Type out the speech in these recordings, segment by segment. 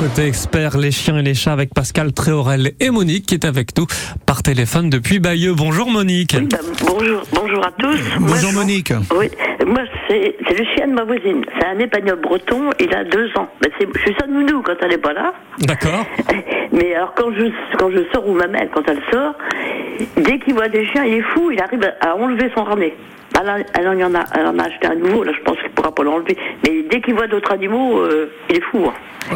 Côté expert, les chiens et les chats avec Pascal Tréorel et Monique qui est avec nous par téléphone depuis Bayeux. Bonjour Monique. Oui, bah, bonjour, bonjour à tous. Bonjour Monique. Oui, moi c'est le chien de ma voisine. C'est un épagnol breton, il a deux ans. Bah, c'est- je suis sa nounou quand elle n'est pas là. D'accord. Mais alors quand je, quand je sors ou ma mère, quand elle sort, dès qu'il voit des chiens, il est fou, il arrive à, à enlever son harnais. Elle, en- elle en, y en a, elle en a acheté un nouveau, là je pense qu'il pourra pas l'enlever. Mais dès qu'il voit d'autres animaux, euh, il est fou. hein.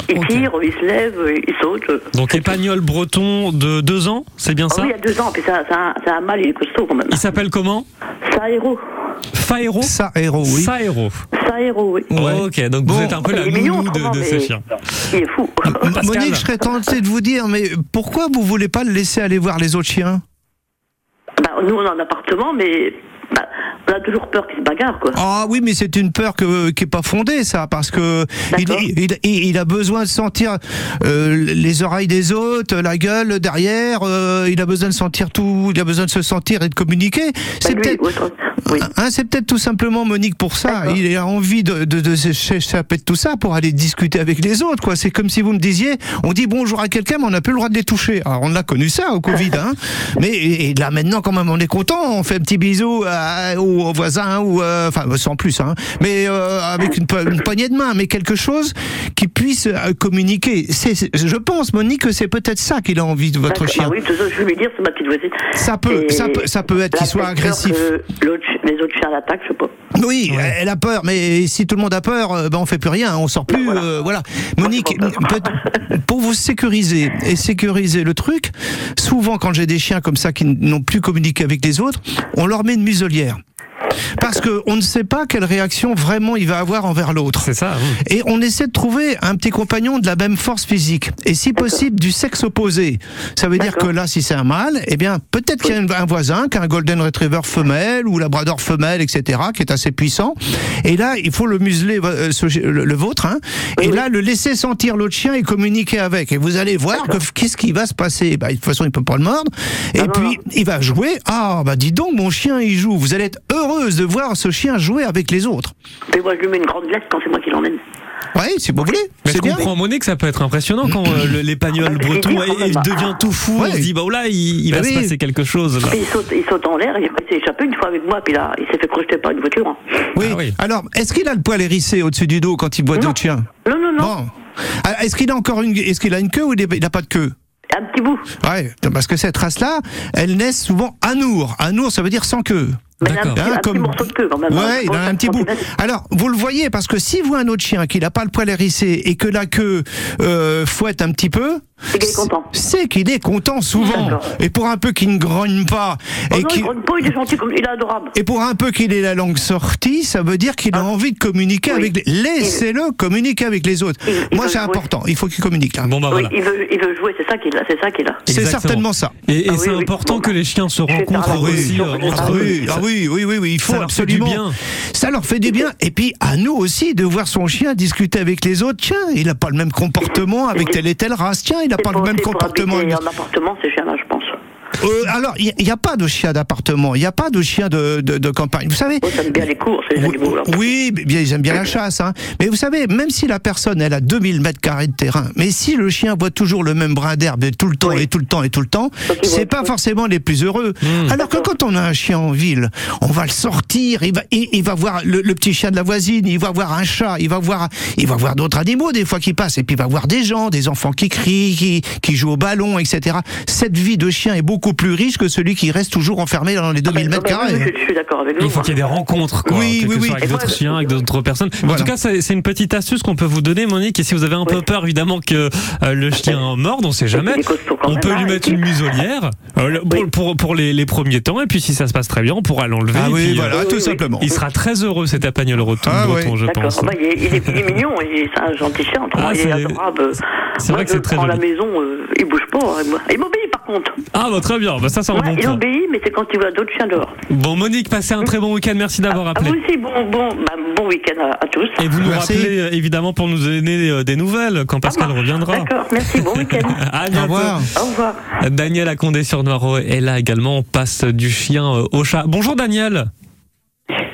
Il ok. tire, il se lève, euh, il saute. Donc épagnol breton de deux ans, c'est bien Ah ça oui, il y a deux ans, puis c'est un, c'est un- c'est un mâle, il est costaud quand même. Il s'appelle comment. Faero Ça, héros, oui. Héros, oui. Ouais. Ok, donc Bon. vous êtes un peu la Il nounou de, autrement, de mais ces chiens. Il est fou. Monique, je serais tenté de vous dire, mais pourquoi vous voulez pas le laisser aller voir les autres chiens? Bah, nous, on a un appartement, mais bah, on a toujours peur qu'il se bagarre, quoi. Ah oui, mais c'est une peur que, qui est pas fondée, ça, parce que il, D'accord. il, il- il a besoin de sentir euh, les oreilles des autres, la gueule derrière. euh, il a besoin de sentir tout. Il a besoin de se sentir et de communiquer. Bah, C'est lui, peut-être. Oui. Hein, c'est peut-être tout simplement Monique pour ça. Il a envie de, de, de s'échapper de tout ça pour aller discuter avec les autres. quoi. C'est comme si vous me disiez, on dit bonjour à quelqu'un, mais on n'a plus le droit de les toucher. Alors on a connu ça au Covid, hein. Mais et, et là maintenant quand même on est content, on fait un petit bisou à, au, au voisin ou euh, enfin sans plus, hein. Mais euh, avec une, une poignée de main, mais quelque chose qui puisse euh, communiquer. C'est, je pense Monique que c'est peut-être ça qu'il a envie de votre chien. Bah oui, je dire, c'est ma petite voisine. Ça peut, ça peut, ça peut être qu'il soit agressif. l'autre les autres chiens l'attaquent, je sais pas. Oui, elle a peur, mais si tout le monde a peur, euh, ben on fait plus rien, on sort plus. Ben voilà. euh, voilà. Monique, pour vous sécuriser et sécuriser le truc, souvent quand j'ai des chiens comme ça qui n'ont plus communiqué avec les autres, on leur met une muselière. Parce que on ne sait pas quelle réaction vraiment il va avoir envers l'autre. C'est ça. oui. Et on essaie de trouver un petit compagnon de la même force physique. Et si possible, du sexe opposé. Ça veut dire que là, si c'est un mâle, eh bien, peut-être qu'il y a un- voisin qui a un Golden Retriever femelle ou Labrador femelle, etc., qui est assez puissant. Et là, il faut le museler, euh, ce- le, le vôtre, hein. Oui, et oui. là, le laisser sentir l'autre chien et communiquer avec. Et vous allez voir que qu'est-ce qui va se passer. Bah, de toute façon, il peut pas le mordre. Et Ah non, puis, non. il va jouer. Ah, bah, dis donc, mon chien, il joue. Vous allez être heureuse de voir ce chien jouer avec les autres. Mais moi, je lui mets une grande glace quand c'est moi qui l'emmène. Oui, si vous voulez. Mais je C'est bien. comprends Monique, ça peut être impressionnant quand euh, l'épagnol Ah, breton est- il devient tout fou. Ouais. On se dit, bah oh là, il, il Bah va se oui. passer quelque chose. Là. Il saute, il saute en l'air, il s'est échappé une fois avec moi, puis là, il s'est fait crocheter par une voiture. hein. Oui. Ah oui. Alors, est-ce qu'il a le poil hérissé au-dessus du dos quand il boit d'autres chiens? Non, non, non. Bon. Alors, Est-ce qu'il a encore une, est-ce qu'il a une queue ou il n'a pas de queue? Un petit bout. Ouais, parce que cette race-là, elle naissent souvent anour. Anour, ça veut dire sans queue. Mais il a un D'accord. petit, Hein, un petit morceau de queue quand même. hein. Ouais, il a un petit bout. Alors, vous le voyez, parce que si vous un autre chien qui n'a pas le poil hérissé et que la queue euh, fouette un petit peu, C'est qu'il est content. c'est qu'il est content souvent. Et pour un peu qu'il ne grogne pas, Oh et, non, qu'il- il grogne pas, il est gentil, comme il est adorable. et pour un peu qu'il ait la langue sortie, ça veut dire qu'il a envie de communiquer Ah. Oui. avec les... Laissez-le communiquer avec les autres. Il- il Moi, c'est important. Il faut qu'il communique, là. Bon, bah Oui, voilà. il veut, il veut jouer, c'est ça qu'il a, c'est ça qu'il a. C'est Exactement. certainement ça. Et, et Ah c'est oui. important Bon, que les chiens se rencontrent aussi euh, Ah oui, ah oui, oui, oui, oui, il faut ça leur fait du absolument. bien. Ça leur fait du bien. Et puis à nous aussi de voir son chien discuter avec les autres. Tiens, il n'a pas le même comportement avec telle et telle race. Tiens, il n'a C'est pas le même c'est comportement. en appartement, ces chiens-là, je pense. Euh, alors, il n'y a, pas de chien d'appartement. Il n'y a pas de chien de, de, de campagne. Vous savez. Oh, ça aime bien les courses, ces Oui, animaux-là. oui, bien, ils aiment bien la chasse. Hein. Mais vous savez, même si la personne, elle a 2000 mètres carrés de terrain, mais si le chien voit toujours le même brin d'herbe tout le temps Oui. et tout le temps et tout le temps, c'est pas forcément les plus heureux. Mmh. Alors que quand on a un chien en ville, on va le sortir, il va, il, il va voir le, le petit chien de la voisine, il va voir un chat, il va voir, il va voir d'autres animaux des fois qui passent, et puis il va voir des gens, des enfants qui crient, qui, qui jouent au ballon, etc. Cette vie de chien est beaucoup plus riche que celui qui reste toujours enfermé dans les 2000 mètres Ah, ben, carrés. oui, Je, je suis d'accord avec vous. Il faut qu'il y ait des rencontres, quoi, Oui, oui, oui. avec Et d'autres chiens, avec d'autres personnes. En tout cas, c'est une petite astuce qu'on peut vous donner, Monique. Et si vous avez un peu peur, évidemment, que euh, le chien morde, on sait jamais. On peut lui hein, mettre et une muselière euh, pour, pour, pour les, les premiers temps. Et puis, si ça se passe très bien, on pourra l'enlever. Ah oui, puis, voilà, euh, tout simplement. il sera très heureux, cet apagnol breton, Ah breton, oui. je D'accord. pense. Bah, il, est, il est- il est mignon, et c'est un gentil chien. Ah, il est c'est- adorable. c'est vrai que c'est très à la joli. maison, euh, il bouge pas. hein. Il m'obéit contre. Ah, bah, très bien. Bah, ça, c'est un Ouais, bon il point. obéit, mais c'est quand il voit d'autres chiens dehors. Bon, Monique, passez un très bon week-end. Merci d'avoir À appelé. vous aussi, bon, bon, bah, bon week-end à, à tous. Et vous nous Merci. rappelez euh, évidemment pour nous donner euh, des nouvelles quand Pascal marche. reviendra. D'accord, merci, bon week-end. À Au bientôt. revoir. Au revoir. Daniel à Condé sur Noireau est là également. On passe du chien euh, au chat. Bonjour Daniel.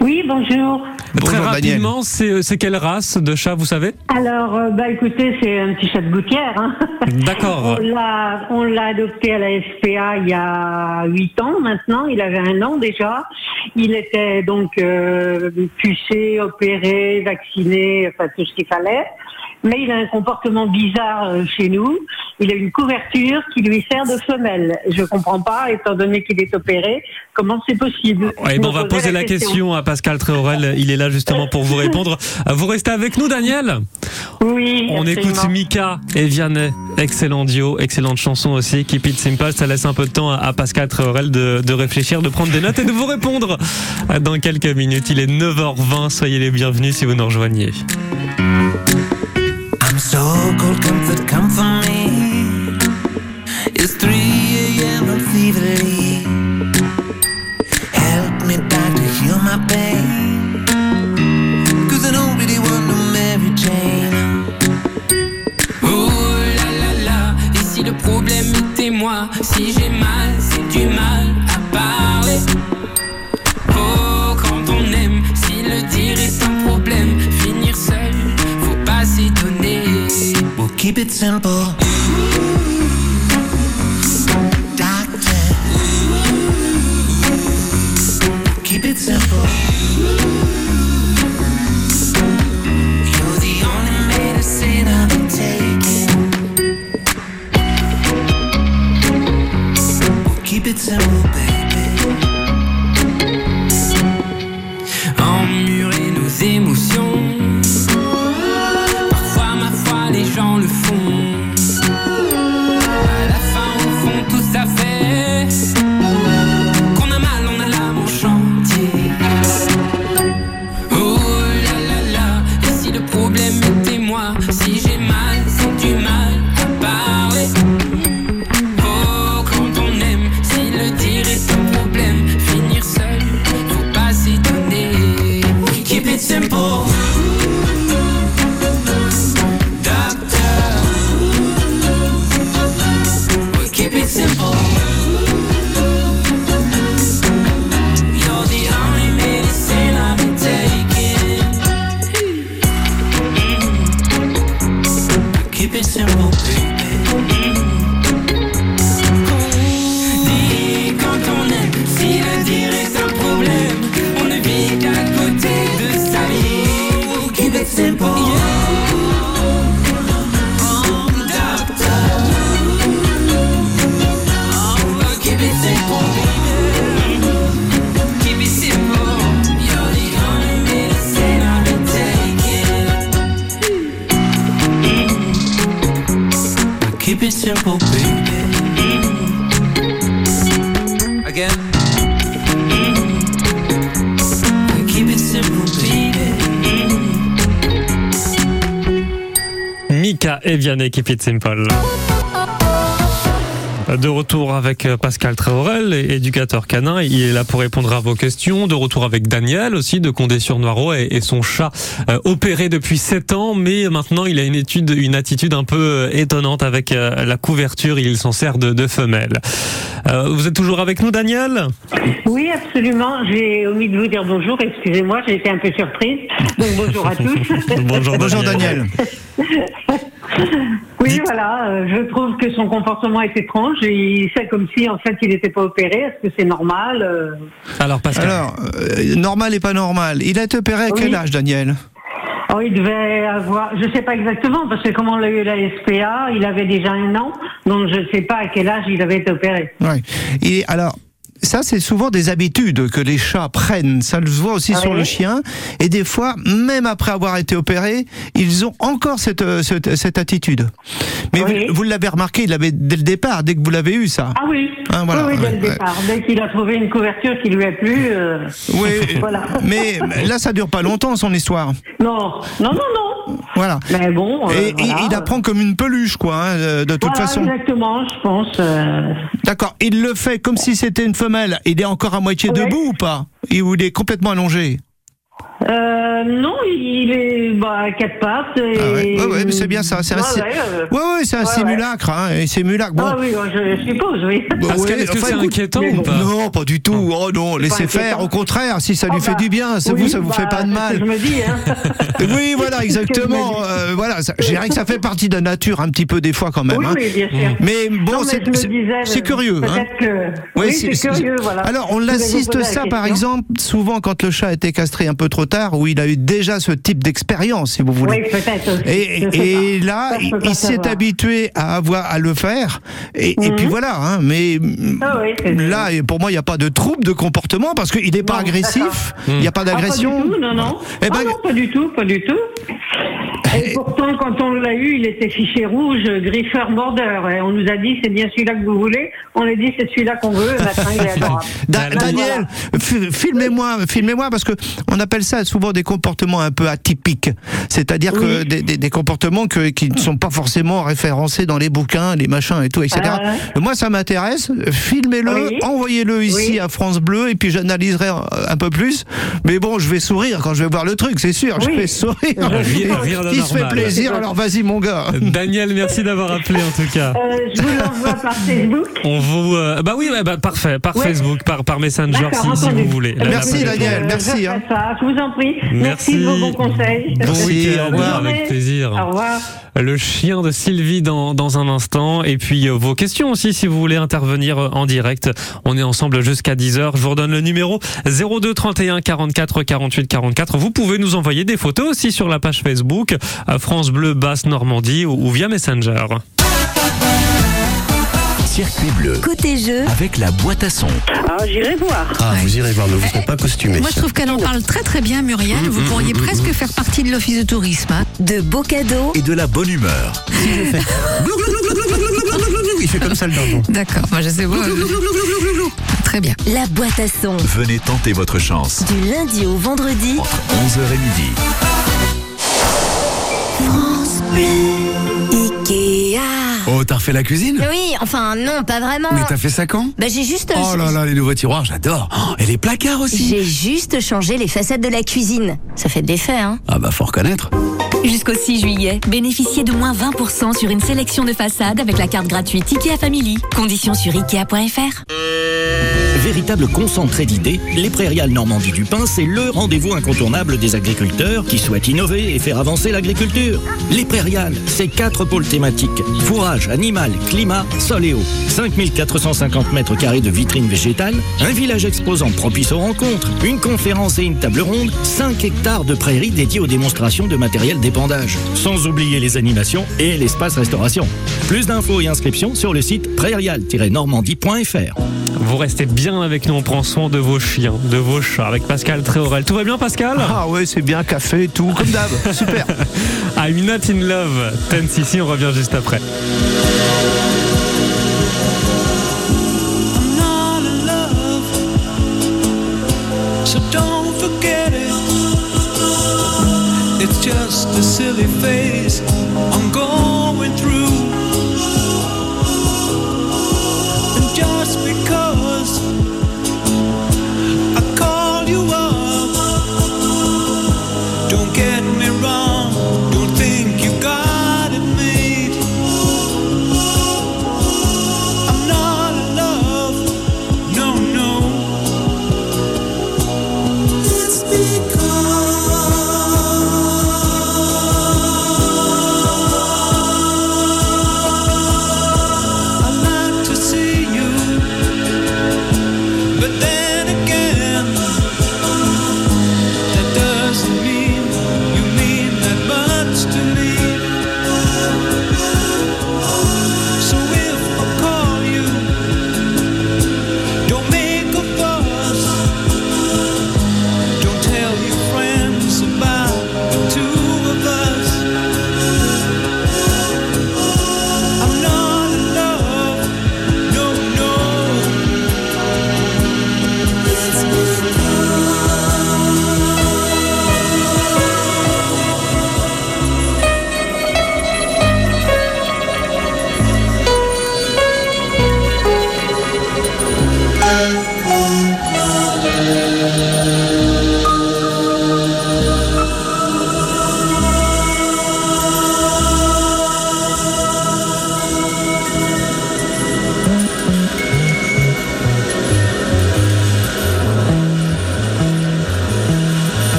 Oui, bonjour. Très Bonjour, rapidement, c'est quelle race de chat, vous savez? Alors, euh, bah écoutez, c'est un petit chat de gouttière. Hein. D'accord. On l'a, adopté à la SPA il y a huit ans maintenant. Il avait un an déjà. Il était donc euh, pucé, opéré, vacciné, enfin tout ce qu'il fallait. Mais il a un comportement bizarre euh, chez nous. Il a une couverture qui lui sert de femelle. Je comprends pas, étant donné qu'il est opéré, comment c'est possible? Ouais, bon, me on va poser la question à Pascal Tréorel. Il est là justement pour vous répondre. Euh, Vous restez avec nous, Daniel Oui. On écoute. Mika et Vianney. Excellent duo, excellente chanson aussi. Keep it simple. Ça laisse un peu de temps à- Pascal Tréorel de, de réfléchir, de prendre des notes et de vous répondre dans quelques minutes. Il est 9h20. Soyez les bienvenus si vous nous rejoignez. I'm so cold, comfort, come for me. It's 3 a.m. I'm si j'ai mal, c'est du mal à parler. Oh, quand on aime, si le dire est un problème, finir seul, faut pas s'étonner. We'll keep it simple. Simple, baby. Simple, baby. Again. Keep it simple, baby. Mika et Vianney, Keep It Simple. De retour avec euh, Pascal Tréorel, éducateur canin. Il est là pour répondre à vos questions. De retour avec Daniel aussi de Condé-sur-Noireau et, et son chat euh, opéré depuis 7 ans, mais maintenant il a une étude, une attitude un peu euh, étonnante avec la couverture. Il s'en sert de, de femelle. Euh, vous êtes toujours avec nous, Daniel? Oui, absolument. J'ai omis de vous dire bonjour. Excusez-moi, j'ai été un peu surprise. Donc bonjour à tous. Bonjour, Bonjour Daniel. Oui, voilà. euh, je trouve que son comportement est étrange. Et il fait comme si, en fait, il n'était pas opéré. Est-ce que c'est normal euh Alors Pascal. Alors, euh, normal et pas normal. Il a été opéré à Oui. quel âge, Daniel? Oh, il devait avoir, je sais pas exactement, parce que comme on l'a eu à la SPA, il avait déjà un an, donc je ne sais pas à quel âge il avait été opéré. Ouais. Et alors, ça, c'est souvent des habitudes que les chats prennent. Ça se voit aussi Ah sur oui le chien. Et des fois, même après avoir été opérés, ils ont encore cette, euh, cette, cette attitude. Mais Oui. vous, vous l'avez remarqué, il l'avait dès le départ, dès que vous l'avez eu, ça. Ah oui, Ah, voilà, oui, oui, dès le départ. Dès qu'il a trouvé une couverture qui lui a plu, euh, Oui. voilà. Mais là, ça dure pas longtemps, son histoire. Non, non, non, non. Voilà. Mais bon. euh, Et, voilà. il apprend comme une peluche, quoi, hein, de de toute Voilà, façon. exactement, je pense. euh, D'accord. Il le fait comme si c'était une femelle. Il est encore à moitié Ouais. debout ou pas? Il est complètement allongé Euh, non, il est bah, à quatre pattes. Et... Ah ouais, ouais, ouais, mais c'est bien ça. C'est un, Ouais, si- ouais, euh, c'est un ouais, ouais. simulacre. Hein, et simulacre. Bon, Ah oui, je suppose, oui. Bah est-ce que enfin, c'est inquiétant ou pas Non, pas du tout. Oh non, laissez faire. Au contraire, si ça lui Ah fait bah, du bien, ça oui, vous, ça vous bah, fait pas de ce mal. que Je me dis, hein. Oui, voilà, exactement. Euh, voilà, ça- je dirais que ça fait partie de la nature un petit peu des fois quand même. oui, hein. oui, bien sûr. Mais bon, c'est curieux. Hein. Oui, c'est curieux. Alors, on vous l'assiste ça, par exemple, souvent quand le chat a été castré un peu trop tard, où il a eu déjà ce type d'expérience, si vous voulez. Oui, peut-être. Et, là, Ça, il, s'est habitué à avoir à le faire. Et, et puis voilà. Hein, mais Ah oui, là, pour moi, il n'y a pas de trouble de comportement parce qu'il n'est pas Non, agressif. Il n'y a pas Ah, d'agression. Tout, non, non. Eh Ah ben- non, pas du tout, pas du tout. Et pourtant, quand on l'a eu, il était fiché rouge, griffeur border. Et on nous a dit, c'est bien celui-là que vous voulez. On a dit, c'est celui-là qu'on veut. Maintenant, il est adorable. Da- Daniel, fi- filmez-moi, filmez-moi parce que on appelle ça souvent des comportements un peu atypiques, c'est-à-dire que des, des- des comportements que- qui ne sont pas forcément référencés dans les bouquins, les machins et tout, etc. Ah Moi, ça m'intéresse. Filmez-le, Oui. envoyez-le ici Oui. à France Bleu et puis j'analyserai un, peu plus. Mais bon, je vais sourire quand je vais voir le truc, c'est sûr. Je vais sourire. Rien- rien Il se fait plaisir. Alors vas-y, mon gars. Daniel, merci d'avoir appelé en tout cas. Euh, je vous l'envoie par Facebook. On vous, euh, bah oui, bah parfait, par Ouais. Facebook, par, par Messenger si, vous voulez. Merci, Daniel, merci, hein. ça, je vous en prie. Merci. Merci, de vos bons conseils. Bon Merci, week-end, au revoir. avec plaisir. Au revoir. Le chien de Sylvie dans, dans un instant. Et puis euh, vos questions aussi si vous voulez intervenir euh, en direct. On est ensemble jusqu'à 10h. Je vous redonne le numéro 02 31 44 48 44. Vous pouvez nous envoyer des photos aussi sur la page Facebook euh, France Bleu Basse Normandie ou, ou via Messenger. Circuit bleu Côté jeu, avec la boîte à son. Ah, j'irai voir. Ah, vous irez voir, ne vous serez pas costumé. moi je trouve qu'elle en parle très très bien, Muriel. Vous pourriez presque faire partie de l'office de tourisme. hein. De beaux cadeaux. Et de la bonne humeur. Il fait comme ça le dindon. D'accord, moi je sais pas. Très bien. La boîte à son. Venez tenter votre chance. Du lundi au vendredi. Entre 11h et midi. Ikea. Oh, t'as refait la cuisine? Oui, enfin non, pas vraiment. Mais t'as fait ça quand? Bah j'ai juste. Oh là là, les nouveaux tiroirs, j'adore. Oh, et les placards aussi. J'ai juste changé les façades de la cuisine. Ça fait de l'effet, hein. Ah bah faut reconnaître. Jusqu'au 6 juillet, bénéficiez de moins 20% sur une sélection de façades avec la carte gratuite IKEA Family. Conditions sur ikea.fr. Véritable concentré d'idées, les Prairiales Normandie du Pin, c'est le rendez-vous incontournable des agriculteurs qui souhaitent innover et faire avancer l'agriculture. Les Prairiales, c'est quatre pôles thématiques. Fourrage, animal, climat, sol et eau. 5450 mètres carrés de vitrines végétales, un village exposant propice aux rencontres, une conférence et une table ronde, 5 hectares de prairies dédiées aux démonstrations de matériel d'épandage. Sans oublier les animations et l'espace restauration. Plus d'infos et inscriptions sur le site prairial-normandie.fr. Vous restez bien avec nous, on prend soin de vos chiens, de vos chats avec Pascal Tréorel. Tout va bien Pascal? Ah ouais, c'est bien, café, tout, comme d'hab. Super. I'm not in love. Tense ici, on revient juste après. Just a silly phase I'm going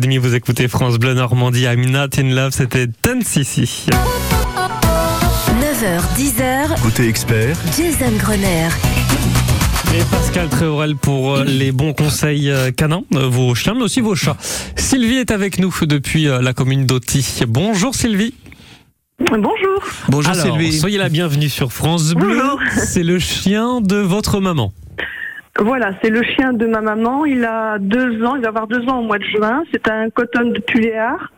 est 9h30, vous écoutez France Bleu Normandie, I'm Not in Love, c'était Tennessee. 9h, 10h, Côté expert, Jason Grenier. Et Pascal Tréorel pour euh, les bons conseils euh, canins, euh, vos chiens, mais aussi vos chats. Sylvie est avec nous depuis la commune d'Auty. Bonjour Sylvie. Bonjour. Bonjour Alors, Sylvie. soyez la bienvenue sur France Bleu. C'est le chien de votre maman. Voilà, c'est le chien de ma maman. Il a deux ans, il va avoir deux ans au mois de juin. C'est un coton de Tuléar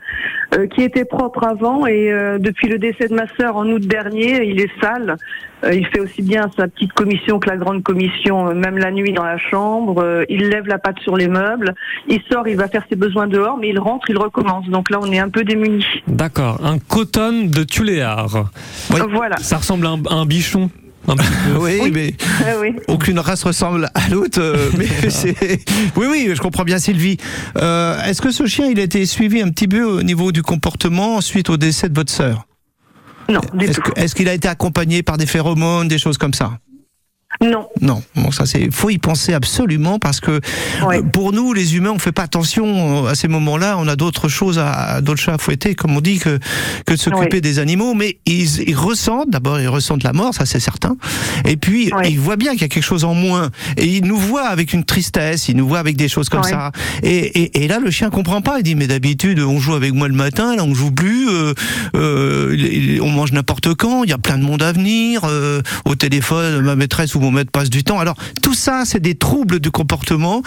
euh, qui était propre avant et euh, depuis le décès de ma sœur en août dernier, il est sale. Euh, il fait aussi bien sa petite commission que la grande commission, euh, même la nuit dans la chambre. Euh, il lève la patte sur les meubles. Il sort, il va faire ses besoins dehors, mais il rentre, il recommence. Donc là, on est un peu démunis. D'accord, un coton de Tuléar. Voilà. Ça ressemble à un, à un bichon. Un petit peu. Oui, mais Ah oui. aucune race ressemble à l'autre. euh, mais c'est... Oui, oui, je comprends bien Sylvie. Euh, est-ce que ce chien, il a été suivi un petit peu au niveau du comportement suite au décès de votre sœur? Non, du est-ce qu'il a été accompagné par des phéromones, des choses comme ça? Non. Non, bon ça c'est faut y penser absolument parce que Ouais. euh, pour nous les humains on fait pas attention euh, à ces moments-là, on a d'autres choses à d'autres chats à fouetter comme on dit que que de s'occuper Ouais. des animaux mais ils, ils ressentent d'abord ils ressentent la mort, ça c'est certain. Et puis Ouais. ils voient bien qu'il y a quelque chose en moins et ils nous voient avec une tristesse, ils nous voient avec des choses comme ça. Et, et, et là le chien comprend pas, il dit mais d'habitude on joue avec moi le matin, là on joue plus, euh, euh, on mange n'importe quand, il y a plein de monde à venir, euh, au téléphone ma maîtresse ou mon maître passe du temps. Alors tout ça c'est des troubles du comportement.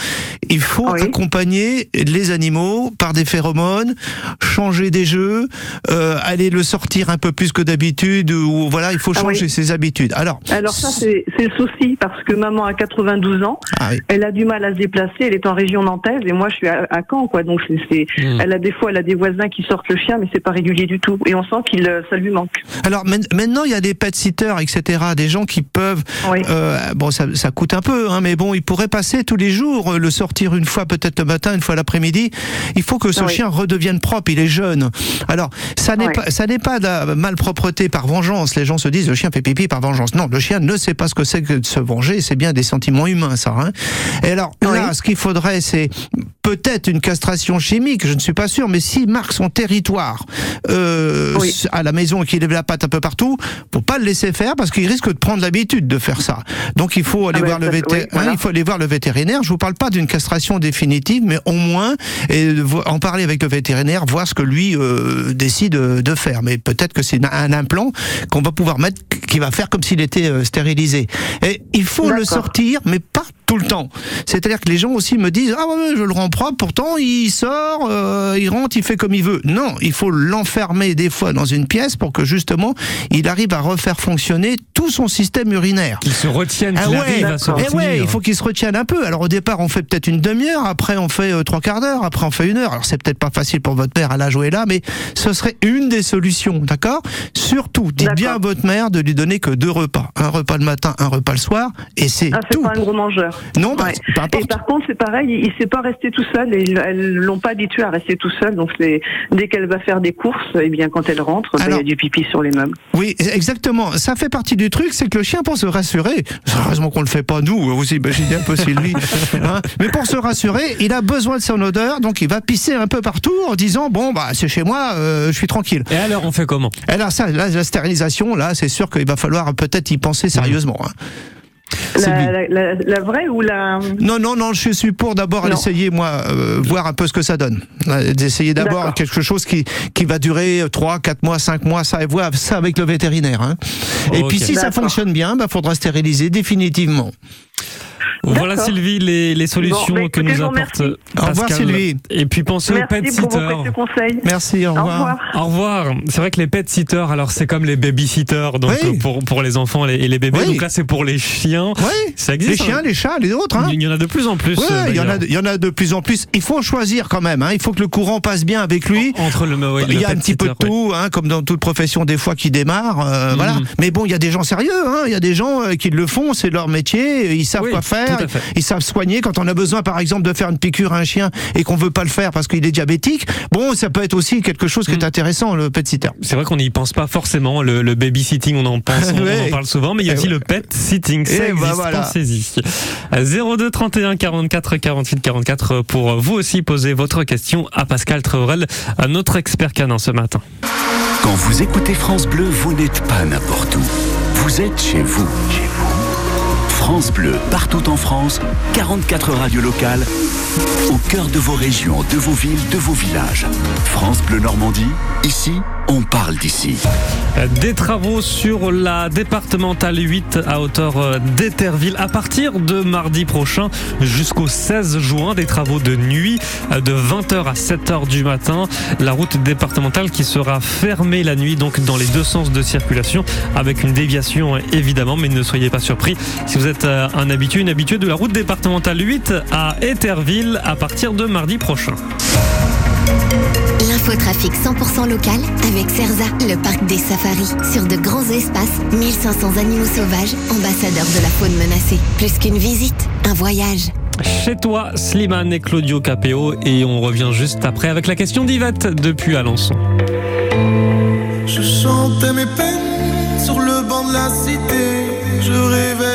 Il faut Oui. accompagner les animaux par des phéromones, changer des jeux, euh, aller le sortir un peu plus que d'habitude ou voilà il faut Ah changer oui. ses habitudes. Alors Alors ça, c'est le souci, parce que maman a 92 ans, ah oui. elle a du mal à se déplacer, elle est en région nantaise, et moi je suis à, à Caen, quoi. Donc c'est, Hmm. elle a des fois, elle a des voisins qui sortent le chien, mais c'est pas régulier du tout, et on sent qu'il, euh, ça lui manque. Alors main- maintenant, il y a des pet sitters, etc. Des gens qui peuvent. Oui. Euh, bon, ça, ça coûte un peu, hein, mais bon, ils pourraient passer tous les jours, euh, le sortir une fois peut-être le matin, une fois l'après-midi. Il faut que ce Oui. chien redevienne propre. Il est jeune. Alors, ça n'est pas, ça n'est pas de la malpropreté par vengeance. Les gens se disent le chien fait pipi par vengeance. Non, le chien ne sait pas ce que c'est que de se venger. C'est bien des sentiments humains, ça. Hein. Et alors là, ce qu'il faudrait, c'est peut-être une castration chimique. Je ne suis pas sûr, mais s'il marque son territoire euh, Oui. à la maison et qu'il lève la patte un peu partout, faut pas le laisser faire parce qu'il risque de prendre l'habitude de faire ça. Donc il faut aller Ah voir le ça- vété- oui, voilà. hein, il faut aller voir le vétérinaire. Je vous parle pas d'une castration définitive, mais au moins et en parler avec le vétérinaire, voir ce que lui euh, décide de faire. Mais peut-être que c'est un implant qu'on va pouvoir mettre qui va faire comme s'il était euh, stérilisé. Et il faut le sortir, mais pas tout le temps. C'est-à-dire que les gens aussi me disent ah ouais, je le rends propre, pourtant il sort, euh, il rentre, il fait comme il veut. Non, il faut l'enfermer des fois dans une pièce pour que justement il arrive à refaire fonctionner tout son système urinaire. Se retienne, Ah qu'il ouais, arrive à se eh ouais, il faut qu'il se retienne un peu. Alors au départ, on fait peut-être une demi-heure, après on fait euh, trois quarts d'heure, après on fait une heure. Alors c'est peut-être pas facile pour votre mère à la jouer là, mais ce serait une des solutions, d'accord? Surtout, dites bien à votre mère de lui donner que deux repas, un repas le matin, un repas le soir, et c'est Ah, tout. pas un gros mangeur. Non, bah, Ouais. Et par contre, c'est pareil, il, il sait pas rester tout seul, et elles l'ont pas habitué à rester tout seul, donc c'est dès qu'elle va faire des courses, et bien quand elle rentre, bah, il y a du pipi sur les meubles. Oui, exactement. Ça fait partie du truc, c'est que le chien, pour se rassurer, heureusement qu'on le fait pas nous, vous imaginez un peu Sylvie, hein, mais pour se rassurer, il a besoin de son odeur, donc il va pisser un peu partout en disant bon bah c'est chez moi, euh, je suis tranquille. Et alors, on fait comment? Alors ça, là, la stérilisation, là, c'est sûr qu'il va falloir peut-être y penser sérieusement. hein. La, la, la- la vraie ou la... Non, non, non, je suis pour d'abord essayer, moi, euh, voir un peu ce que ça donne. Euh, D'essayer d'abord quelque chose qui, qui va durer 3, 4 mois, 5 mois, ça, et voir ça avec le vétérinaire. hein. Et Ok. puis si ça fonctionne bien, bah, faudra stériliser définitivement. Voilà. Sylvie les, les solutions Bon, bah, que nous apporte remercie. Au revoir, Pascal. Sylvie. Et puis pensez aux pet sitters. Merci, au Au revoir. revoir. Au revoir. C'est vrai que les pet sitters, alors c'est comme les baby sitters, donc Oui. euh, pour pour les enfants et les bébés. Oui. Donc là, c'est pour les chiens. Oui, Ça les existe. chiens, hein. les chats, les autres. Hein. Il y en a de plus en plus. Il y, en a, de- il y en a de plus en plus. Il faut choisir quand même. Hein. Il faut que le courant passe bien avec lui. Entre le, ouais, il y le a un pet petit peu de ouais. tout, hein, comme dans toute profession des fois qui démarre. euh. Voilà. Mais bon, il y a des gens sérieux. Hein. Il y a des gens euh, qui le font, c'est leur métier. Ils savent Oui. quoi faire. Faire. Tout à fait. Ils savent soigner quand on a besoin, par exemple, de faire une piqûre à un chien et qu'on veut pas le faire parce qu'il est diabétique. Bon, ça peut être aussi quelque chose qui Mm. est intéressant, le pet sitter. C'est vrai qu'on n'y pense pas forcément. Le, le babysitting, on en pense, on, Ouais. en parle souvent, mais il y a aussi ouais. le pet sitting. Ça Eh ben existe, voilà. pensez-y. 02 31 44 48 44 pour vous aussi poser votre question à Pascal Tréorel, à notre expert canin ce matin. Quand vous écoutez France Bleu, vous n'êtes pas n'importe où. Vous êtes chez vous. Chez vous. France Bleu, partout en France, 44 radios locales, au cœur de vos régions, de vos villes, de vos villages. France Bleu Normandie, ici, on parle d'ici. Des travaux sur la départementale 8 à hauteur d'Etterville à partir de mardi prochain jusqu'au 16 juin. Des travaux de nuit de 20h à 7h du matin. La route départementale qui sera fermée la nuit donc dans les deux sens de circulation avec une déviation évidemment mais ne soyez pas surpris êtes euh, un habitué, une habituée de la route départementale 8 à Etterville à partir de mardi prochain. L'infotrafic 100% local avec Cerza, le parc des safaris. Sur de grands espaces, 1500 animaux sauvages, ambassadeurs de la faune menacée. Plus qu'une visite, un voyage. Chez toi, Slimane et Claudio Capéo et on revient juste après avec la question d'Yvette depuis Alençon. Je chantais mes peines sur le banc de la cité. Je rêvais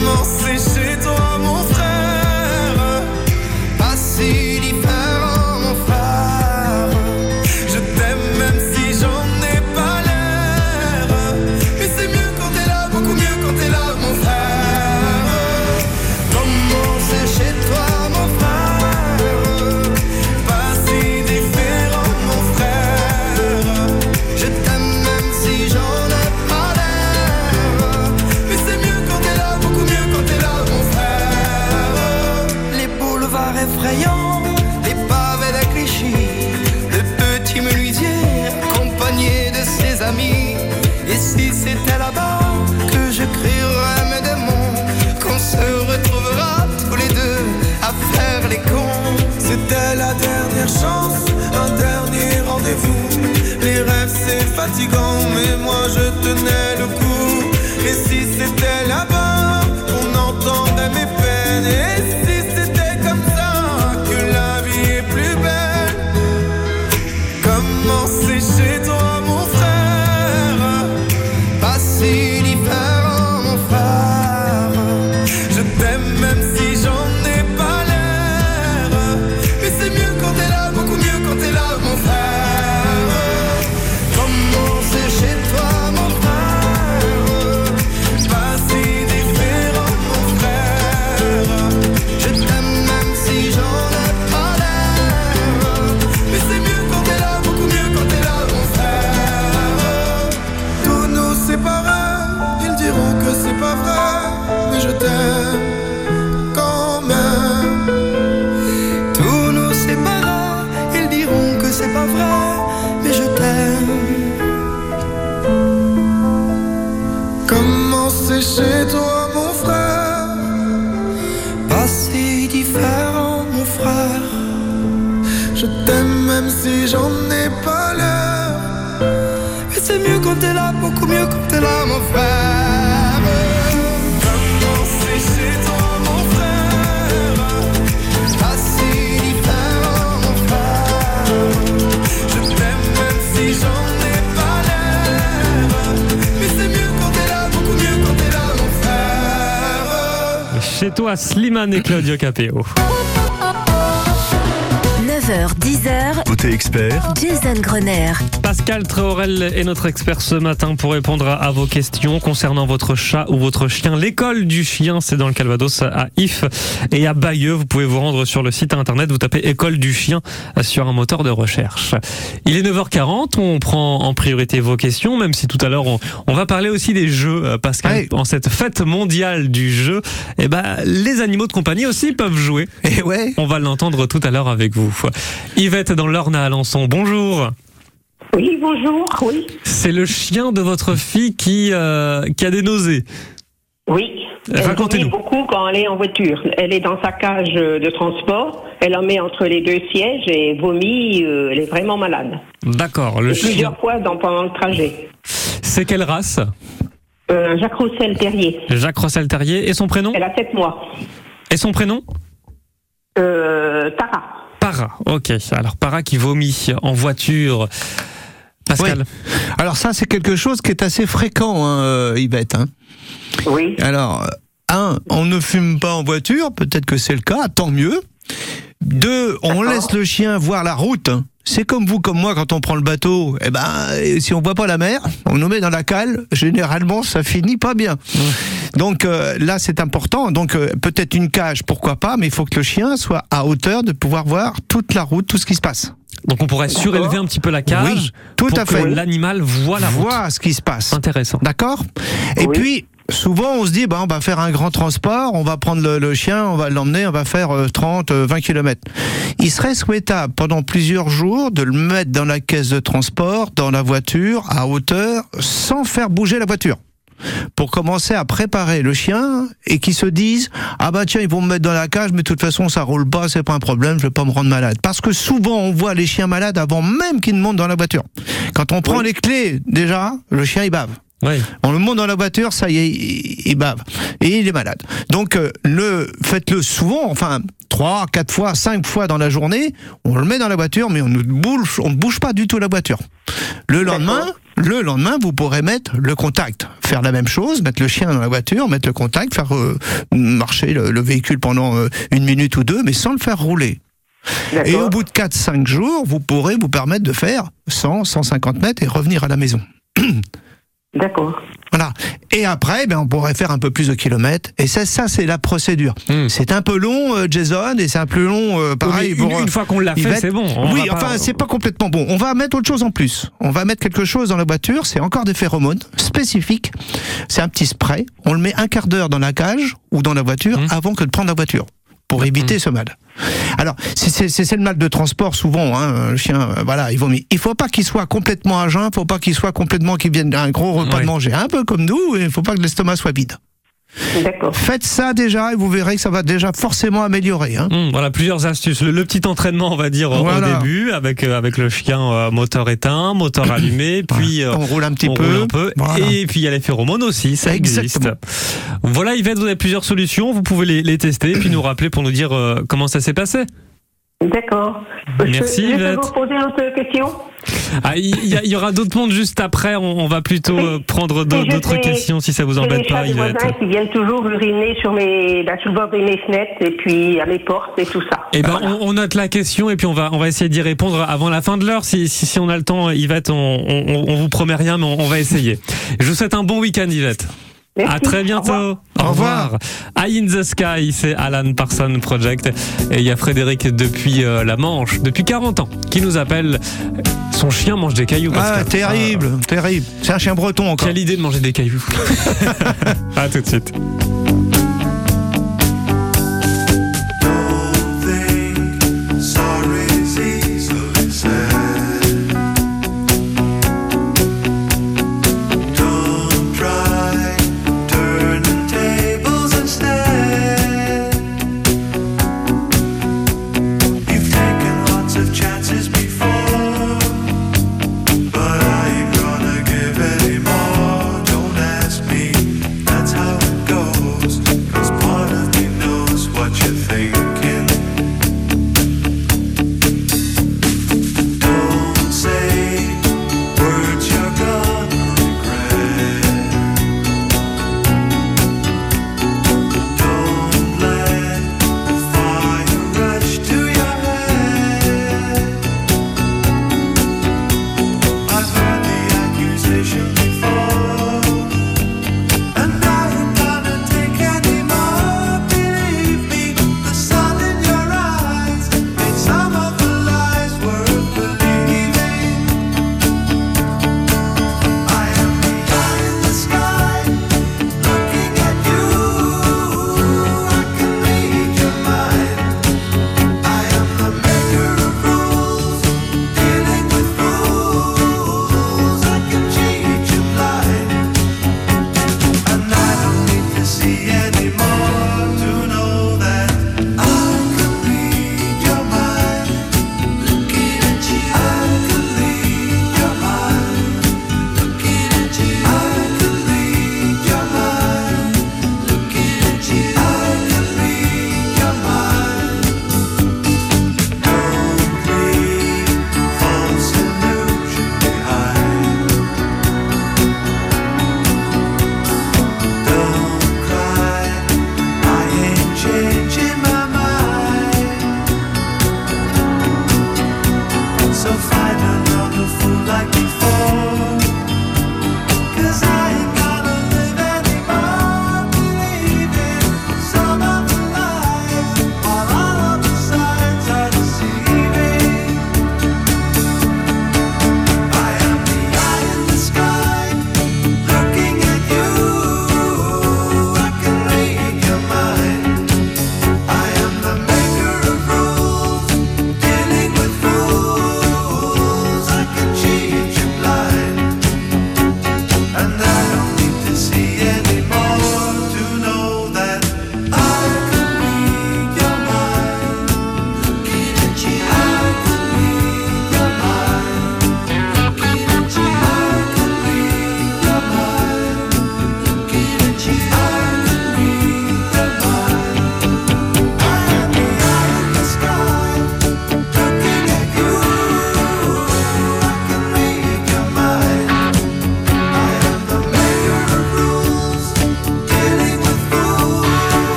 Comment c'est chez toi, mon frère frère. Chez toi, Slimane et Claudio Capéo. 9h 9h, 10h, Côté expert, Jason Grenier. Pascal Traorel est notre expert ce matin pour répondre à, vos questions concernant votre chat ou votre chien. L'école du chien, c'est dans le Calvados à If et à Bayeux. Vous pouvez vous rendre sur le site internet, vous tapez école du chien sur un moteur de recherche. Il est 9h40, on prend en priorité vos questions, même si tout à l'heure on, on va parler aussi des jeux, euh, Pascal. En cette fête mondiale du jeu, eh ben, les animaux de compagnie aussi peuvent jouer. Et ouais. On va l'entendre tout à l'heure avec vous. Yvette dans l'Orne à Alençon, bonjour. Oui, bonjour, oui. C'est le chien de votre fille qui, euh, qui a des nausées. Oui. Elle Racontez-nous. vomit beaucoup quand elle est en voiture. Elle est dans sa cage euh, de transport, elle en met entre les deux sièges et vomit, euh, elle est vraiment malade. D'accord, le Et chien. Plusieurs fois dans, pendant le trajet. C'est quelle race? Euh, Jacques Roussel terrier. Jacques Rossel Terrier. Et son prénom? Elle a 7 mois. Et son prénom? Euh, Tara. Para. Ok. Alors Para qui vomit en voiture. Pascal. Alors ça, c'est quelque chose qui est assez fréquent, hein, euh, Yvette. hein. Oui. Alors, un, on ne fume pas en voiture, peut-être que c'est le cas, tant mieux. Deux, on laisse le chien voir la route. C'est comme vous, comme moi, quand on prend le bateau, eh ben, euh, si on voit pas la mer, on nous met dans la cale. Généralement, ça finit pas bien. Donc euh, là, c'est important. Donc euh, peut-être une cage, pourquoi pas, mais il faut que le chien soit à hauteur de pouvoir voir toute la route, tout ce qui se passe. Donc on pourrait surélever un petit peu la cage Oui, tout pour à que fait. l'animal voit la route. Voit ce qui se passe. Intéressant. D'accord Et puis, souvent, on se dit, bah, on va faire un grand transport, on va prendre le, le chien, on va l'emmener, on va faire euh, 30, euh, 20 km. Il serait souhaitable, pendant plusieurs jours, de le mettre dans la caisse de transport, dans la voiture, à hauteur, sans faire bouger la voiture. Pour commencer à préparer le chien et qu'ils se disent ah bah tiens ils vont me mettre dans la cage mais de toute façon ça roule pas c'est pas un problème je vais pas me rendre malade parce que souvent on voit les chiens malades avant même qu'ils ne montent dans la voiture quand on prend les clés déjà le chien il bave Oui. on le monte dans la voiture, ça y est, il, il bave. Et il est malade. Donc, euh, le, faites-le souvent, enfin, trois, quatre fois, cinq fois dans la journée, on le met dans la voiture, mais on ne bouge, on ne bouge pas du tout la voiture. Le lendemain, le lendemain, vous pourrez mettre le contact. Faire la même chose, mettre le chien dans la voiture, mettre le contact, faire euh, marcher le, le véhicule pendant euh, une minute ou deux, mais sans le faire rouler. Et au bout de 4-5 jours, vous pourrez vous permettre de faire 100, 150 mètres et revenir à la maison. D'accord. Voilà. Et après, ben, on pourrait faire un peu plus de kilomètres. Et ça, ça c'est la procédure. C'est un peu long, euh, Jason, et c'est un peu long, euh, pareil. Hmm. Oui, une- pour, euh, une fois qu'on l'a fait, c'est bon. On Oui, va pas- enfin, c'est pas complètement bon. On va mettre autre chose en plus. On va mettre quelque chose dans la voiture. C'est encore des phéromones spécifiques. C'est un petit spray. On le met un quart d'heure dans la cage ou dans la voiture Hmm. avant que de prendre la voiture pour éviter ce mal. Alors, c'est- le mal de transport souvent. Hein, le chien, euh, voilà, il vomit. Il faut pas qu'il soit complètement à jeun. Il faut pas qu'il soit complètement qu'il vienne d'un gros repas de manger. Un peu comme nous. Il faut pas que l'estomac soit vide. D'accord. Faites ça déjà et vous verrez que ça va déjà forcément améliorer. Hein. Hum, voilà plusieurs astuces. Le, le petit entraînement, on va dire au- Voilà. au début, avec euh, avec le chien euh, moteur éteint, moteur allumé, puis euh, On roule un petit on peu. roule un peu, Voilà. et puis il y a les phéromones aussi, ça existe. Voilà Yvette, vous avez plusieurs solutions, vous pouvez les, les tester, puis nous rappeler pour nous dire euh, comment ça s'est passé. D'accord. Merci, Je, peux vous poser une question Ah, il y, a- il y aura d'autres mondes juste après. On, on va plutôt euh, prendre d'autres questions si ça vous embête les chats pas, des Yvette. voisins qui viennent toujours uriner sur, mes, bah, sur le bord de mes fenêtres et puis à mes portes et tout ça. Eh ben, on, on note la question et puis on va on va essayer d'y répondre avant la fin de l'heure. Si, si si on a le temps, Yvette, on, on, on vous promet rien, mais on, on va essayer. Je vous souhaite un bon week-end, Yvette. Merci. À très bientôt. Au revoir. Eye in the Sky, c'est Alan Parson Project. Et il y a Frédéric depuis euh, la Manche, depuis 40 ans, qui nous appelle. Son chien mange des cailloux. Ah, Pascal. terrible, terrible. C'est un chien breton encore. Quelle idée de manger des cailloux. à tout de suite.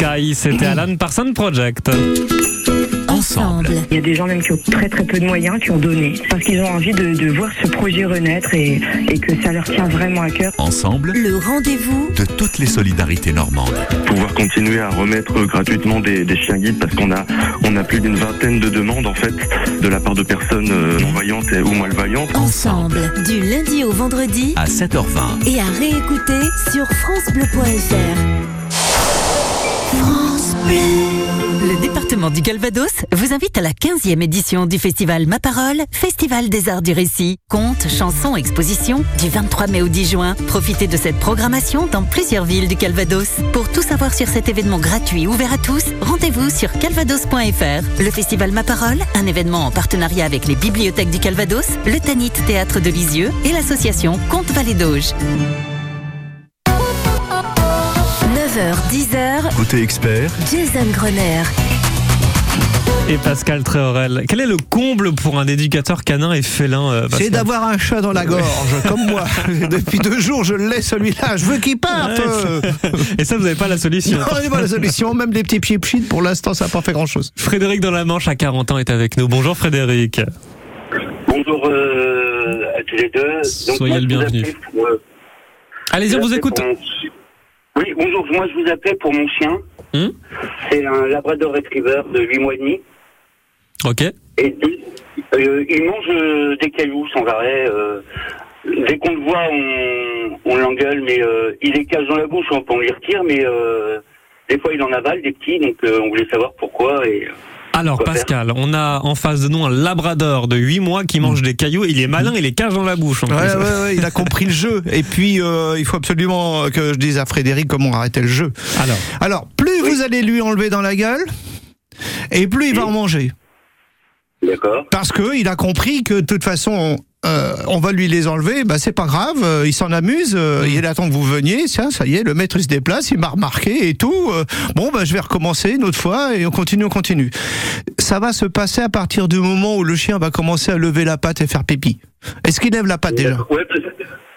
Sky, c'était Alan Parsons Project. Ensemble. Il y a des gens même qui ont très très peu de moyens qui ont donné parce qu'ils ont envie de, de voir ce projet renaître et, et que ça leur tient vraiment à cœur. Ensemble, Le rendez-vous de toutes les solidarités normandes. pouvoir continuer à remettre gratuitement des, des chiens guides parce qu'on a on a plus d'une vingtaine de demandes en fait de la part de personnes euh, non-voyantes et- ou malvoyantes. Ensemble, du lundi au vendredi À 7h20. et à réécouter sur francebleu.fr. Le département du Calvados vous invite à la 15e édition du festival Ma Parole, Festival des Arts du Récit. Contes, chansons, expositions, du 23 mai au 10 juin. Profitez de cette programmation dans plusieurs villes du Calvados. Pour tout savoir sur cet événement gratuit ouvert à tous, rendez-vous sur calvados.fr. Le festival Ma Parole, un événement en partenariat avec les bibliothèques du Calvados, le Tanit Théâtre de Lisieux et l'association Conte Vallée d'Auge. 9h, 10h, Côté expert, Jason Grenier. Et Pascal Tréorel, quel est le comble pour un éducateur canin et félin euh, C'est d'avoir un chat dans la gorge, comme moi. Depuis deux jours, je l'ai celui-là. Je veux qu'il parte. Ouais, Et ça, vous n'avez pas la solution. Non, pas la solution. Même des petits pieds pchit, pour l'instant, ça n'a pas fait grand-chose. Frédéric dans la Manche à 40 ans est avec nous. Bonjour Frédéric. Bonjour euh, à tous les deux. Soyez moi, le bienvenu. euh, Allez-y, on vous écoute. Oui, bonjour. Moi, je vous appelais pour mon chien. Hmm C'est un Labrador Retriever de 8 mois et demi. Ok. Et euh, il mange euh, des cailloux sans arrêt. euh, dès qu'on le voit, on, on l'engueule, mais euh, il les cache dans la bouche, on peut lui retire, mais euh, des fois il en avale des petits, donc on voulait savoir pourquoi. Et, Alors. Pascal, on a en face de nous un labrador de 8 mois qui mange des cailloux. Il est malin, il les cache dans la bouche. en Ouais, plus. ouais, ouais, il a compris le jeu. Et puis, euh, il faut absolument que je dise à Frédéric comment arrêter le jeu. Alors, Alors plus vous allez lui enlever dans la gueule, et plus il va en manger. D'accord. Parce que il a compris que de toute façon. Euh, on va lui les enlever, bah c'est pas grave, euh, il s'en amuse, euh, il attend que vous veniez, tiens, ça y est, le maître il se déplace, il m'a remarqué et tout, euh, bon bah je vais recommencer une autre fois et on continue, on continue. Ça va se passer à partir du moment où le chien va commencer à lever la patte et faire pipi. Est-ce qu'il lève la patte déjà? Ouais,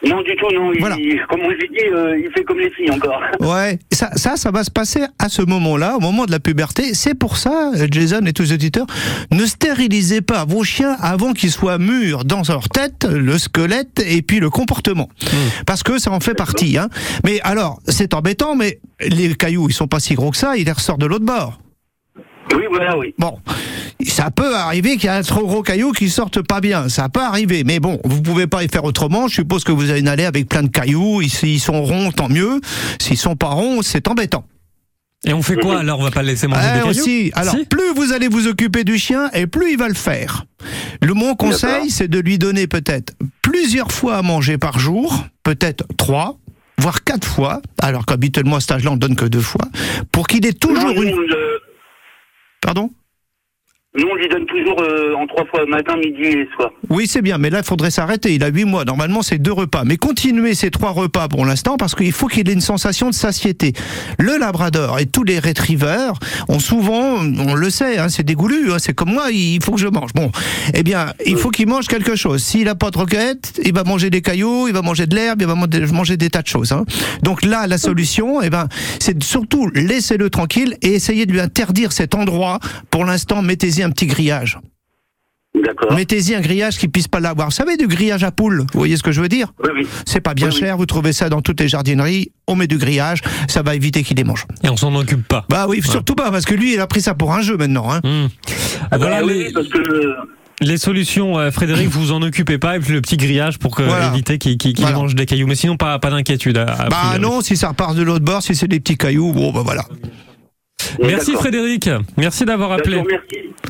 non, du tout, non. Il, Comme j'ai dit, euh, il fait comme les filles encore. Ouais, ça, ça, ça va se passer à ce moment-là, au moment de la puberté. C'est pour ça, Jason et tous les auditeurs, ne stérilisez pas vos chiens avant qu'ils soient mûrs dans leur tête, le squelette et puis le comportement. Parce que ça en fait partie. Hein. Mais alors, c'est embêtant, mais les cailloux, ils sont pas si gros que ça, ils les ressortent de l'autre bord. Oui, voilà, oui. Bon, ça peut arriver qu'il y a un trop gros caillou qui sorte pas bien. Ça peut arriver, mais bon, vous pouvez pas y faire autrement. Je suppose que vous avez une allée avec plein de cailloux. S'ils sont ronds, tant mieux. S'ils sont pas ronds, c'est embêtant. Et on fait quoi alors? On va pas le laisser manger Ah, des cailloux? aussi. Alors, Si? plus vous allez vous occuper du chien, et plus il va le faire. Le mon conseil, c'est de lui donner peut-être plusieurs fois à manger par jour, peut-être trois, voire quatre fois, alors qu'habituellement à cet âge-là, on donne que deux fois, pour qu'il ait toujours Non, une... Pardon? Nous, on lui donne toujours euh, en trois fois, matin, midi et soir. Oui, c'est bien, mais là, il faudrait s'arrêter. Il a huit mois. Normalement, c'est deux repas. Mais continuez ces trois repas pour l'instant parce qu'il faut qu'il ait une sensation de satiété. Le Labrador et tous les retrievers ont souvent, on le sait, hein, c'est dégoulu. hein, c'est comme moi, il faut que je mange. Bon, eh bien, il faut qu'il mange quelque chose. S'il n'a pas de roquette, il va manger des cailloux, il va manger de l'herbe, il va manger- des tas de choses. hein. Donc là, la solution, eh ben, c'est surtout laissez-le tranquille et essayez de lui interdire cet endroit. Pour l'instant, mettez-y un petit grillage. Mettez-y un grillage qui puisse pas l'avoir. Vous savez, du grillage à poule, vous voyez ce que je veux dire Oui, oui. C'est pas bien cher, vous trouvez ça dans toutes les jardineries, on met du grillage, ça va éviter qu'il les mange. Et on s'en occupe pas. Bah oui, surtout pas, parce que lui, il a pris ça pour un jeu maintenant. Hein. Ah, voilà Ah oui, les, parce que les solutions, euh, Frédéric, vous en occupez pas, et puis le petit grillage pour que, Voilà. éviter qu'il Voilà. mange des cailloux. Mais sinon, pas, pas d'inquiétude. Bah non, si ça repart de l'autre bord, si c'est des petits cailloux, bon bah voilà. Merci Frédéric, merci d'avoir appelé.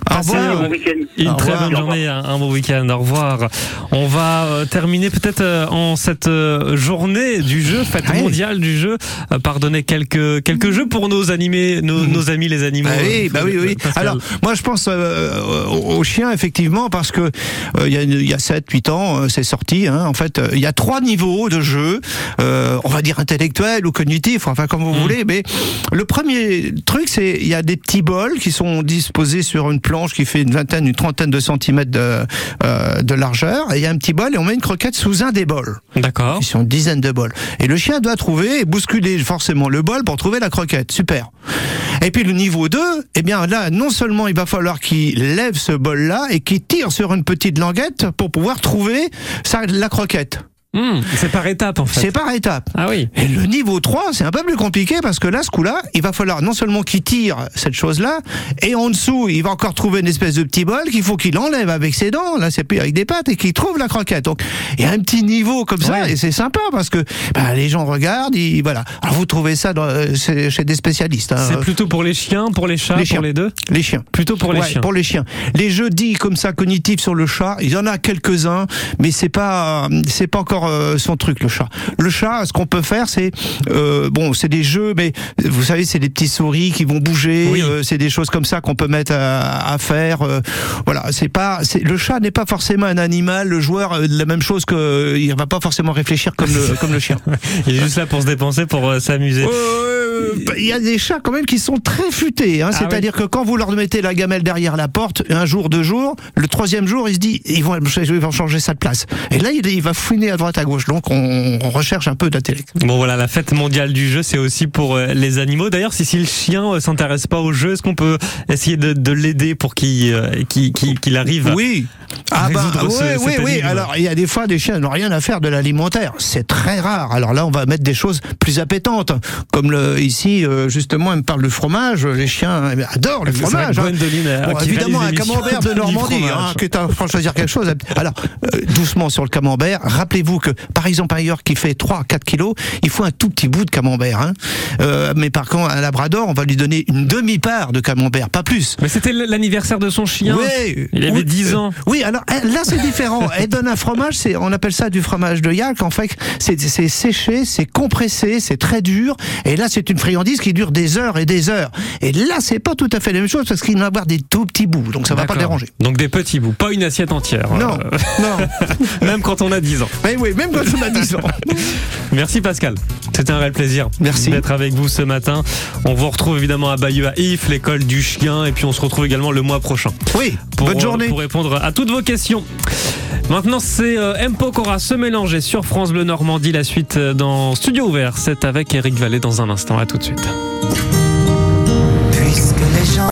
Passez revoir. Une Au très revoir. bonne journée, un, un bon week-end. Au revoir. On va euh, terminer peut-être euh, en cette euh, journée du jeu, fête mondiale du jeu, par donner quelques quelques jeux pour nos animés, nos, nos amis les animaux. Bah oui, bah oui, oui. Pascal. Alors, moi, je pense euh, aux chiens, effectivement, parce que euh, il y a, il y a 7, 8 ans, c'est sorti. Hein, en fait, il y a trois niveaux de jeu, euh, on va dire intellectuel ou cognitif, enfin, comme vous voulez. Mais le premier truc, c'est il y a des petits bols qui sont disposés sur une planche qui fait une vingtaine, une trentaine de centimètres de, euh, de largeur. Et il y a un petit bol et on met une croquette sous un des bols. D'accord. Ils sont une dizaine de bols. Et le chien doit trouver et bousculer forcément le bol pour trouver la croquette. Super. Et puis le niveau 2, eh bien là, non seulement il va falloir qu'il lève ce bol-là et qu'il tire sur une petite languette pour pouvoir trouver sa, la croquette. Hmm, c'est par étapes en fait. C'est par étapes. Ah oui. Et le niveau 3, c'est un peu plus compliqué parce que là, ce coup-là, il va falloir non seulement qu'il tire cette chose-là, et en dessous, il va encore trouver une espèce de petit bol qu'il faut qu'il enlève avec ses dents, là, c'est plus avec des pattes, et qu'il trouve la croquette. Donc, il y a un petit niveau comme ça, et c'est sympa parce que bah, les gens regardent, ils, voilà. Alors, vous trouvez ça dans, euh, chez des spécialistes. hein. C'est plutôt pour les chiens, pour les chats, Les chiens. pour les deux Les chiens. Plutôt pour les Ouais, chiens. Pour les chiens. Les jeux dits comme ça cognitifs sur le chat, il y en a quelques-uns, mais c'est pas c'est pas encore euh, son truc le chat. Le chat, ce qu'on peut faire, c'est euh, bon, c'est des jeux, mais vous savez, c'est des petits souris qui vont bouger, euh, c'est des choses comme ça qu'on peut mettre à, à faire. voilà, c'est pas le chat n'est pas forcément un animal. Le joueur, la même chose que il va pas forcément réfléchir comme le comme le chien. Il est juste là pour se dépenser, pour s'amuser. Il y a des chats quand même qui sont très futés. Hein, Ah C'est-à-dire que quand vous leur mettez la gamelle derrière la porte, un jour, deux jours, le troisième jour, il se dit ils vont, ils vont changer ça de place. Et là, il, il va fouiner à droite à gauche. Donc, on, on recherche un peu d'intellect. Bon voilà, la fête mondiale du jeu, c'est aussi pour euh, les animaux. D'ailleurs, si, si le chien euh, s'intéresse pas au jeu, est-ce qu'on peut essayer de, de l'aider pour qu'il euh, qu'il- arrive Oui. à Ah bah ce- oui, oui, oui. Alors il y a des fois des chiens n'ont rien à faire de l'alimentaire. C'est très rare. Alors là, on va mettre des choses plus appétantes, comme le ici justement, elle me parle de fromage. Les chiens adorent le fromage. hein. Bon, évidemment, un camembert de du Normandie, hein, qui est train de choisir quelque chose. Alors euh, doucement sur le camembert. Rappelez-vous que par exemple ailleurs qui fait 3-4 kilos, il faut un tout petit bout de camembert. Hein. Euh, mais par contre, un labrador, on va lui donner une demi-part de camembert, pas plus. Mais c'était l'anniversaire de son chien. Oui, Il avait oui, 10 euh, ans. Oui, alors là c'est différent. Elle donne un fromage, c'est on appelle ça du fromage de yak. En fait, c'est séché, c'est compressé, c'est très dur. Et là, c'est une friandise qui dure des heures et des heures. Et là, c'est pas tout à fait la même chose parce qu'il va avoir des tout petits bouts, donc ça va pas déranger. Donc des petits bouts, pas une assiette entière. Non, Euh, non. même quand on a 10 ans. Mais oui, même quand on a 10 ans. Merci Pascal. C'était un réel plaisir Merci. d'être avec vous ce matin. On vous retrouve évidemment à Bayeux à If, l'école du chien, et puis on se retrouve également le mois prochain. Oui, Pour, bonne journée. Pour répondre à toutes vos questions. Maintenant, c'est euh, M. Pokora se mélanger sur France Bleu Normandie. La suite euh, dans Studio Ouvert. C'est avec Eric Vallée dans un instant. À tout de suite.